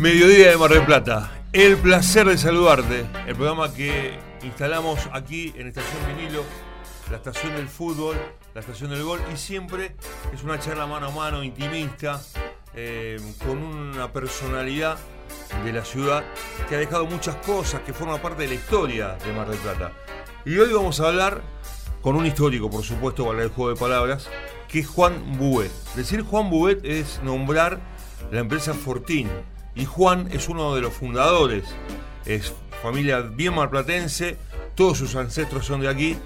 Mediodía de Mar del Plata. El placer de saludarte. El programa que instalamos aquí en Estación Vinilo, la estación del fútbol, la estación del gol, y siempre es una charla mano a mano, intimista, eh, con una personalidad de la ciudad que ha dejado muchas cosas que forman parte de la historia de Mar del Plata. Y hoy vamos a hablar con un histórico, por supuesto, para el juego de palabras, que es Juan Buet. Decir Juan Buet es nombrar la empresa Fortín y Juan es uno de los fundadores. Es familia bien marplatense, todos sus ancestros son de aquí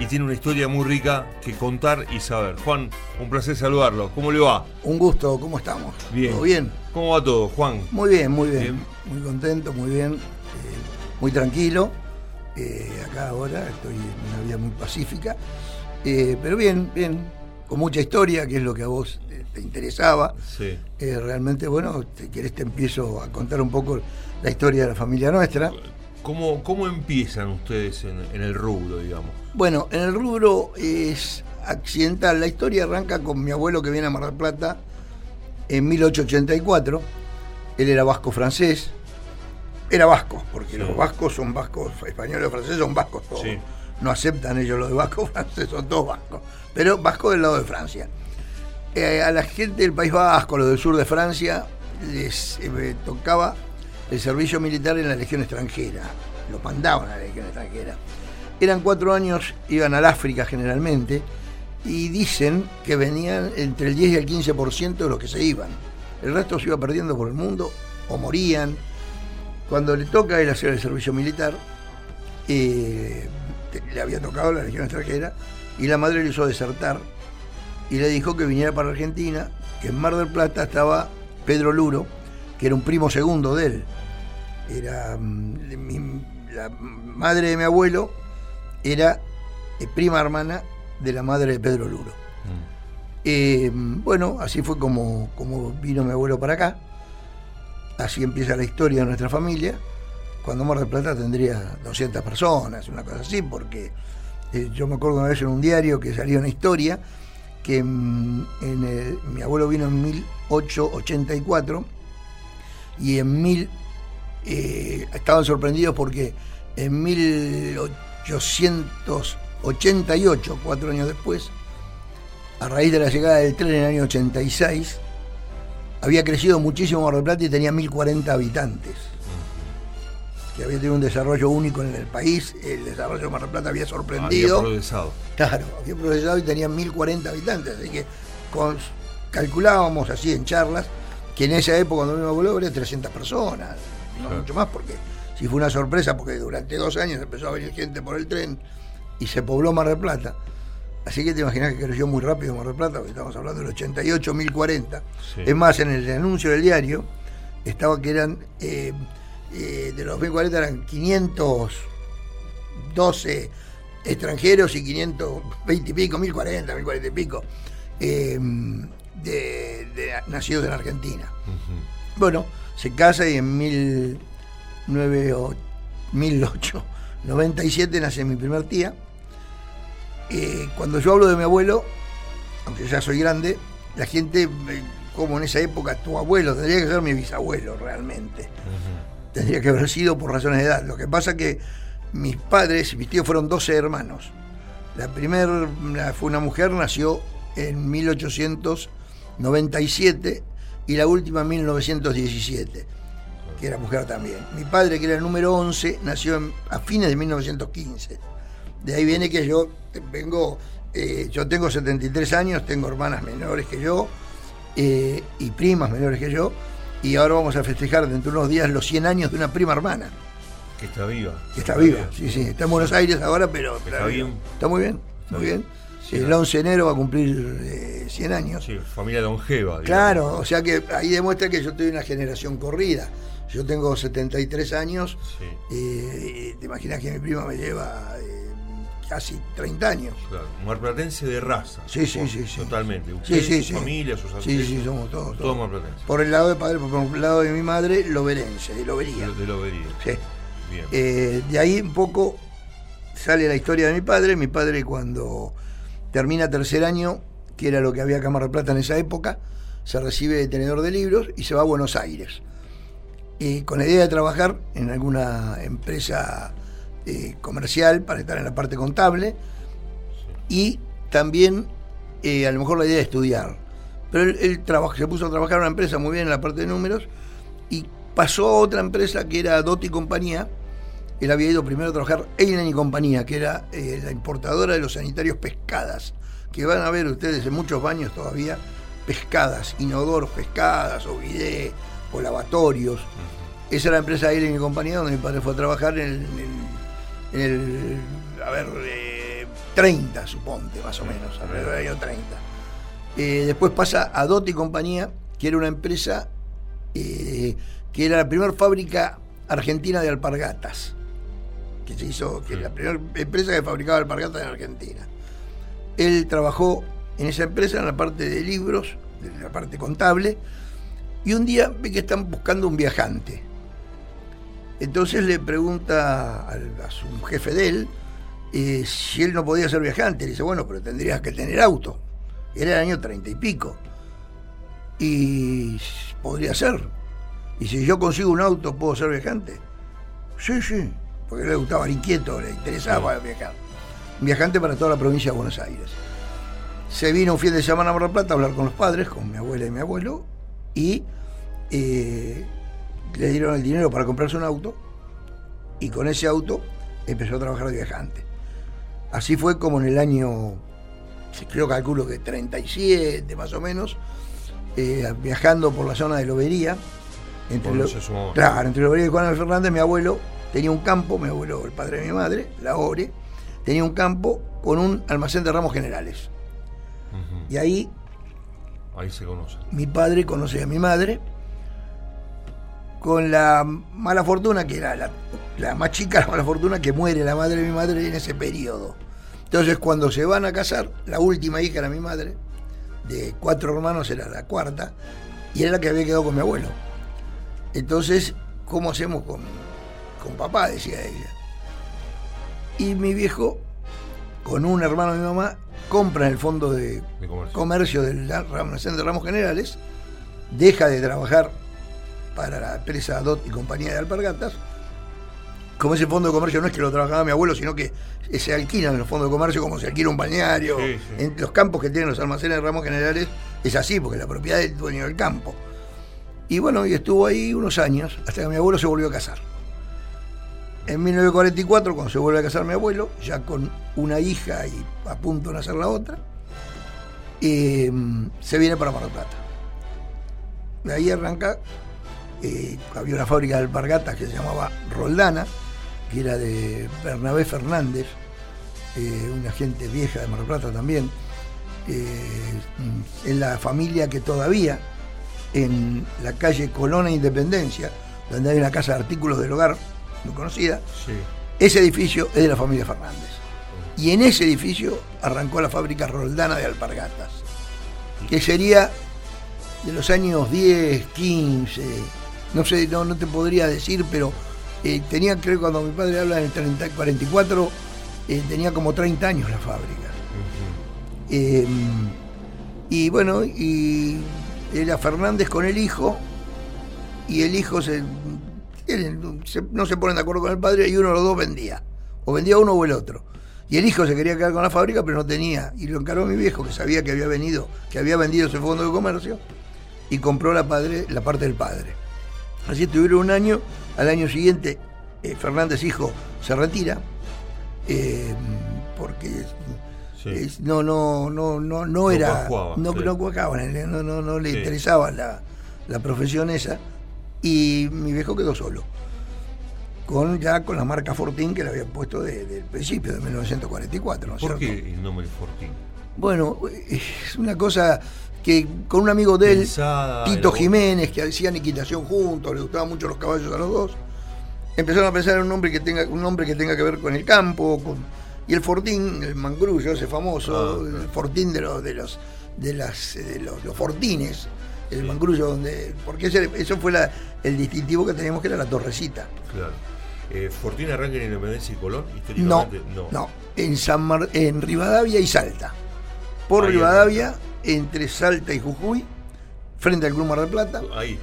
y tiene una historia muy rica que contar y saber. Juan, un placer saludarlo. ¿Cómo le va? Un gusto, ¿cómo estamos? Bien. ¿Todo bien? ¿Cómo va todo, Juan? Muy bien, muy bien. Muy contento, muy bien. eh, muy tranquilo. Eh, acá ahora estoy en una vida muy pacífica. Eh, pero bien, bien. Con mucha historia, que es lo que a vos te, te interesaba. Sí. Eh, realmente, bueno, si querés te empiezo a contar un poco la historia de la familia nuestra. ¿Cómo, cómo empiezan ustedes en, en el rubro, digamos? Bueno, en el rubro es accidental. La historia arranca con mi abuelo que viene a Mar del Plata en 1884. Él era vasco francés. Era vasco, porque Sí. los vascos son vascos, españoles o franceses son vascos todos. Sí. No aceptan ellos lo de vasco francés, son todos vascos. Pero vasco del lado de Francia. Eh, a la gente del País Vasco, los del sur de Francia, les eh, tocaba el servicio militar en la Legión extranjera. Los mandaban a la Legión extranjera. Eran cuatro años, iban al África generalmente, y dicen que venían entre el 10 y el 15% de los que se iban. El resto se iba perdiendo por el mundo o morían. Cuando le toca hacer el servicio militar, eh, le había tocado la Legión extranjera, y la madre le hizo desertar y le dijo que viniera para Argentina, que en Mar del Plata estaba Pedro Luro, que era un primo segundo de él. Era mm, mi- la madre de mi abuelo, era eh, prima hermana de la madre de Pedro Luro. Eh, bueno, así fue como, como vino mi abuelo para acá. Así empieza la historia de nuestra familia. Cuando Mar del Plata tendría 200 personas, una cosa así, porque eh, yo me acuerdo una vez en un diario que salió una historia que mm, mi abuelo vino en 1884 y en mil eh, estaban sorprendidos porque en 1888, cuatro años después, a raíz de la llegada del tren en el año 86, había crecido muchísimo Mar del Plata y tenía 1040 habitantes. Que había tenido un desarrollo único en el país, el desarrollo de Mar del Plata había sorprendido. Había progresado. Claro, había progresado y tenía 1040 habitantes, así que con- calculábamos así en charlas que en esa época cuando vino abuelo había 300 personas, no Claro. mucho más, porque si fue una sorpresa, porque durante dos años empezó a venir gente por el tren y se pobló Mar del Plata. Así que te imaginas que creció muy rápido Mar del Plata, porque estamos hablando del 88, 1040. Sí. Es más, en el anuncio del diario estaba que eran, eh, eh, de los 1040 eran 512 extranjeros y 520 y pico, 1040, 1040 y pico, eh, de, de- nacidos en Argentina. Bueno, se casa y en 1897 nace mi primer tía. Eh, cuando yo hablo de mi abuelo, aunque ya soy grande, la gente, eh, como en esa época tu abuelo, tendría que ser mi bisabuelo realmente. Tendría que haber sido por razones de edad. Lo que pasa que mis padres, mis tíos fueron 12 hermanos. La primera fue una mujer, nació en 1897 y la última en 1917, que era mujer también. Mi padre, que era el número 11, nació a fines de 1915. De ahí viene que yo vengo, eh, yo tengo 73 años, tengo hermanas menores que yo eh, y primas menores que yo, y ahora vamos a festejar dentro de unos días los 100 años de una prima hermana, Que está viva. que está viva. Sí, sí, está en Buenos Aires ahora, pero Está bien. Está muy bien, Está muy bien. el ¿no? 11 de enero va a cumplir eh, 100 años. Sí, familia longeva. digamos. Claro, o sea que ahí demuestra que yo estoy en una generación corrida. Yo tengo 73 años, Sí, eh, te imaginas que mi prima me lleva eh, casi 30 años. claro. Marplatense de raza. Sí, sí, sí, sí. Totalmente. Sí, Usted, sí, su sí. familia, sus Sí, ancestros. sí, somos todos. Todos marplatenses. Por el lado de padre, por el lado de mi madre, loberense, de lobería. De, de lo vería. Sí. Bien. Eh, de ahí un poco sale la historia de mi padre. Mi padre cuando termina tercer año, que era lo que había acá en Mar del Plata en esa época, se recibe de tenedor de libros y se va a Buenos Aires. eh, con la idea de trabajar en alguna empresa eh, comercial para estar en la parte contable y también eh, a lo mejor la idea de estudiar. Pero él, se puso a trabajar en una empresa muy bien en la parte de números y pasó a otra empresa que era Dotti Compañía. Él había ido primero a trabajar Eilen y Compañía, que era la importadora de los sanitarios pescadas, que van a ver ustedes en muchos baños todavía pescadas, inodoros pescadas, o bidé, o lavatorios. Esa era la empresa Eilen y Compañía donde mi padre fue a trabajar en el, a ver, 30, suponte, más o menos, alrededor del año 30. Eh, después pasa a Dot y Compañía, que era una empresa eh, que era la primera fábrica argentina de alpargatas. Que se hizo, que la primera empresa que fabricaba alpargatas en Argentina. Él trabajó en esa empresa en la parte de libros, en la parte contable, y un día ve que están buscando un viajante. Entonces le pregunta a su jefe de él eh, si él no podía ser viajante. Le dice, bueno, pero tendrías que tener auto. Era el año treinta y pico. Y podría ser. Y si yo consigo un auto, ¿puedo ser viajante? Sí, sí, porque le gustaba el inquieto, le interesaba viajar. Viajante para toda la provincia de Buenos Aires. Se vino un fin de semana a Mar del Plata a hablar con los padres, con mi abuela y mi abuelo, y eh, le dieron el dinero para comprarse un auto, y con ese auto empezó a trabajar de viajante. Así fue como en el año, creo calculo que 37 más o menos, eh, viajando por la zona de Lobería. Entre claro, entre Lobería y Juan Fernández, mi abuelo tenía un campo, mi abuelo, el padre de mi madre, la Ore, tenía un campo con un almacén de ramos generales. Y ahí. Ahí se conoce. Mi padre conoce a mi madre. Con la mala fortuna, que era la, la más chica, la mala fortuna, que muere la madre de mi madre en ese periodo. Entonces, cuando se van a casar, la última hija era mi madre, de cuatro hermanos era la cuarta, y era la que había quedado con mi abuelo. Entonces, ¿cómo hacemos con, con papá? decía ella. Y mi viejo, con un hermano de mi mamá, compra en el fondo de, comercio. del Centro de Ramos Generales, deja de trabajar para la empresa DOT y compañía de alpargatas, como ese fondo de comercio no es que lo trabajaba mi abuelo, sino que se alquilan los fondos de comercio como se alquila un bañario. En los campos que tienen los almacenes de ramos generales es así, porque la propiedad es del dueño del campo. Y bueno, y estuvo ahí unos años, hasta que mi abuelo se volvió a casar. En 1944, cuando se vuelve a casar mi abuelo, ya con una hija y a punto de nacer la otra, em, se viene para Mar del Plata. De ahí arranca, eh, había una fábrica de alpargatas que se llamaba Roldana, que era de Bernabé Fernández, eh, una gente vieja de Mar del Plata también, eh, en la familia que todavía en la calle Colona Independencia, donde hay una casa de artículos del hogar muy conocida, ese edificio es de la familia Fernández. Y en ese edificio arrancó la fábrica Roldana de Alpargatas, que sería de los años 10, 15, no sé, no, no te podría decir, pero eh, tenía, creo cuando mi padre habla en el 44, eh, tenía como 30 años la fábrica. Eh, y bueno, y era Fernández con el hijo, y el hijo se, no se ponen de acuerdo con el padre, y uno de los dos vendía. O vendía uno o el otro. Y el hijo se quería quedar con la fábrica, pero no tenía. Y lo encargó mi viejo, que sabía que había venido, que había vendido ese fondo de comercio, y compró la, padre, la parte del padre. Así tuvieron un año, al año siguiente eh, Fernández hijo se retira, eh, porque no, no, no, no, no era, no, no, no, no, no, le interesaba la, la, profesión esa, y mi viejo quedó solo. Con, ya con la marca Fortín que le había puesto desde el principio de 1944. ¿no ¿Por qué el nombre Fortín? Bueno, es una cosa que con un amigo de él, Tito Jiménez, que hacían equitación juntos, le gustaban mucho los caballos a los dos, empezaron a pensar en un nombre que tenga, un nombre que, tenga que ver con el campo, con, y el fortín, el mangrullo, ese famoso, ah, el fortín de los, de los, de las, de los, fortines, el mangrullo donde. Porque ese, eso fue la, el distintivo que teníamos que era la torrecita. Claro. Eh, ¿Fortín arranca en Independencia y Colón? No, no, en, San en Rivadavia y Salta. Por Rivadavia entre Salta y Jujuy, frente al Club Mar del Plata. Ahí.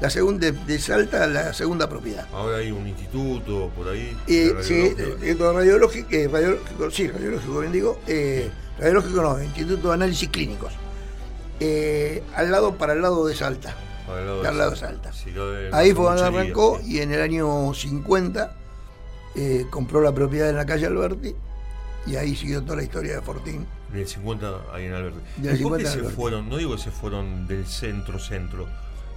la segunda de Salta, la segunda propiedad. Ahora hay un instituto por ahí. Eh, sí, radiológico, radiológico, eh, radiológico, sí, radiológico, bien digo, eh, radiológico no, Instituto de Análisis Clínicos. Eh, al lado, para el lado de Salta. Para el lado de, lado de Salta. Ahí fue donde arrancó y en el año 50 compró la propiedad en la calle Alberti y ahí siguió toda la historia de Fortín. Del 50 ahí en Alberti. ¿Y por qué se fueron? No digo que se fueron del centro-centro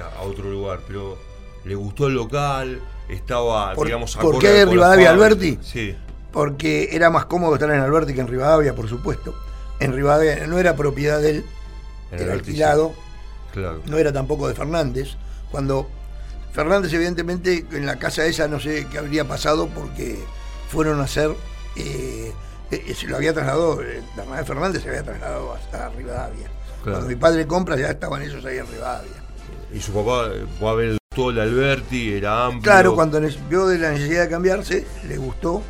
a otro lugar, pero le gustó el local, estaba, digamos, ¿Por qué Rivadavia Alberti? Sí. Porque era más cómodo estar en Alberti que en Rivadavia, por supuesto. En Rivadavia no era propiedad de él, era alquilado. Claro. No era tampoco de Fernández. Cuando Fernández, evidentemente, en la casa esa no sé qué habría pasado porque fueron a hacer. Eh, eh, se lo había trasladado, eh, Fernández se había trasladado hasta Rivadavia. Cuando mi padre compra ya estaban ellos ahí en Rivadavia. Y su papá fue a ver todo el Alberti, era amplio. Claro, cuando vio de la necesidad de cambiarse, le gustó.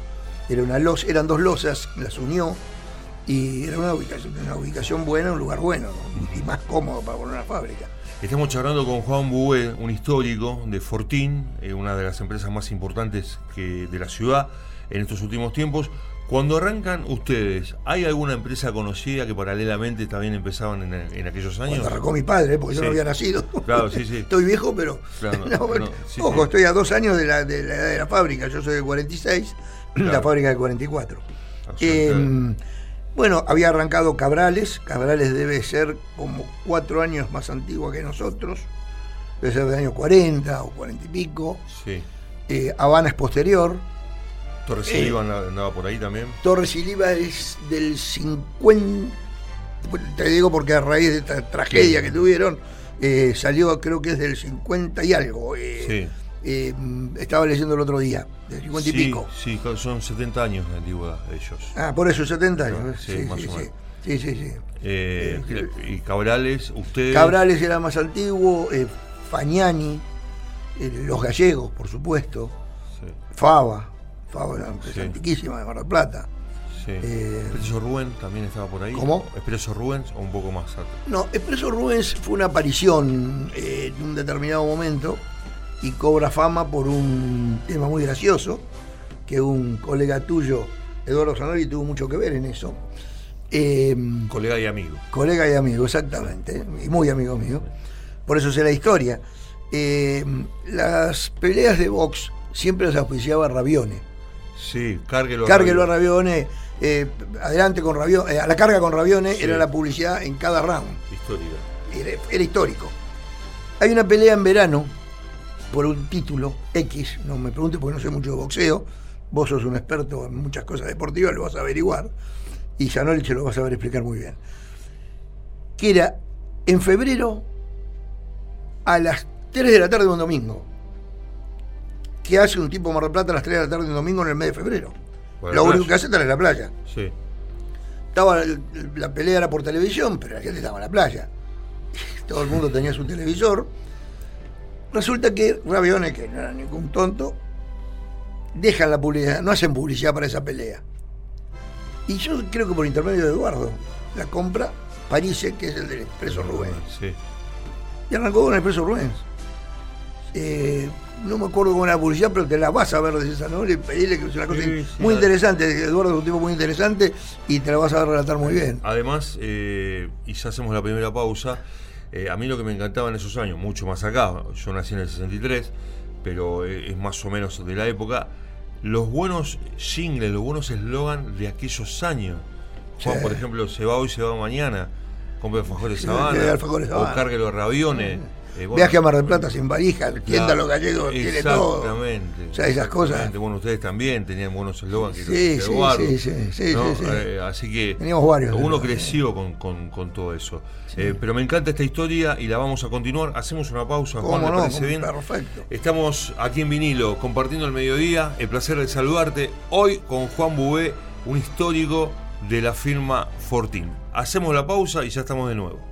Era una los, eran dos losas, las unió y era una ubicación, una ubicación buena, un lugar bueno y más cómodo para poner una fábrica. Estamos charlando con Juan Bué, un histórico de Fortín, eh, una de las empresas más importantes que, de la ciudad en estos últimos tiempos. Cuando arrancan ustedes, ¿hay alguna empresa conocida que paralelamente también empezaban en, aquellos años? Cuando arrancó mi padre, porque yo no había nacido. Claro, sí, sí. Estoy viejo, pero. ojo, estoy a dos años de la, de la edad de la fábrica. Yo soy de 46, la fábrica de 44. Em, bueno, había arrancado Cabrales. Cabrales debe ser como cuatro años más antigua que nosotros. Debe ser de años 40 o 40 y pico. Sí. Eh, Habana es posterior. Torres y Liva andaba por ahí también. Torres y Liva es del 50. Te digo porque a raíz de esta tragedia que tuvieron, eh, salió, creo que es del 50 y algo. Eh, sí. Eh, estaba leyendo el otro día, del 50 y pico. Sí, son 70 años de antigüedad ellos. Ah, por eso, 70 años. Sí, más o menos. Sí, sí, sí. y Cabrales, usted. Cabrales era más antiguo, Fagnani, los gallegos, por supuesto, Fava, Fábula, antiquísima de Mar del Plata. Sí. Eh, Expreso Rubén también estaba por ahí. ¿Cómo? Expreso Rubens o un poco más No, Expreso Rubens fue una aparición eh, en un determinado momento y cobra fama por un tema muy gracioso, que un colega tuyo, Eduardo Zanoli, tuvo mucho que ver en eso. Eh, colega y amigo. Colega y amigo, exactamente, y muy amigo mío. Por eso sé la historia. las peleas de box siempre las auspiciaba Ravione Sí, cárguelo, cárguelo a Ravione. Eh, adelante con Ravione, eh, a la carga con Ravione era la publicidad en cada round. Histórica. Era, histórico. Hay una pelea en verano por un título X, no me pregunte porque no sé mucho de boxeo. Vos sos un experto en muchas cosas deportivas, lo vas a averiguar. Y Janoli se lo vas a saber explicar muy bien. Que era en febrero a las 3 de la tarde de un domingo ¿Qué hace un tipo de Mar del Plata a las 3 de la tarde de un domingo en el mes de febrero? Lo único que hace es estar en la playa. Sí. Estaba, la pelea era por televisión, pero la gente estaba en la playa. Todo el mundo tenía su televisor. Resulta que Ravione, que no era ningún tonto, dejan la publicidad, no hacen publicidad para esa pelea. Y yo creo que por intermedio de Eduardo, la compra Parise, que es el del Expreso Rubén. Sí. Y arrancó con el Expreso Rubén. Eh, no me acuerdo era la publicidad, pero te la vas a ver desde esa noche y pedirle que es una cosa muy interesante. Eduardo es un tipo muy interesante y te la vas a ver relatar muy bien. Además, eh, y ya hacemos la primera pausa, eh, a mí lo que me encantaba en esos años, mucho más acá, yo nací en el 63, pero es más o menos de la época, los buenos jingles, los buenos eslogan de aquellos años. por ejemplo, se va hoy, se va mañana, compre alfajores sabana, o cargue los raviones. Eh, Viaje a Mar del Plata sin valija, tienda los gallegos, tiene todo. Exactamente. O sea, esas cosas. Bueno, ustedes también tenían buenos eslogans. Sí, sí, sí, sí, sí, eh, así que Teníamos varios, uno creció con, con, todo eso. Eh, pero me encanta esta historia y la vamos a continuar. Hacemos una pausa, Juan, no? parece bien? Perfecto. Estamos aquí en vinilo compartiendo el mediodía. El placer de saludarte hoy con Juan Bubé, un histórico de la firma Fortín. Hacemos la pausa y ya estamos de nuevo.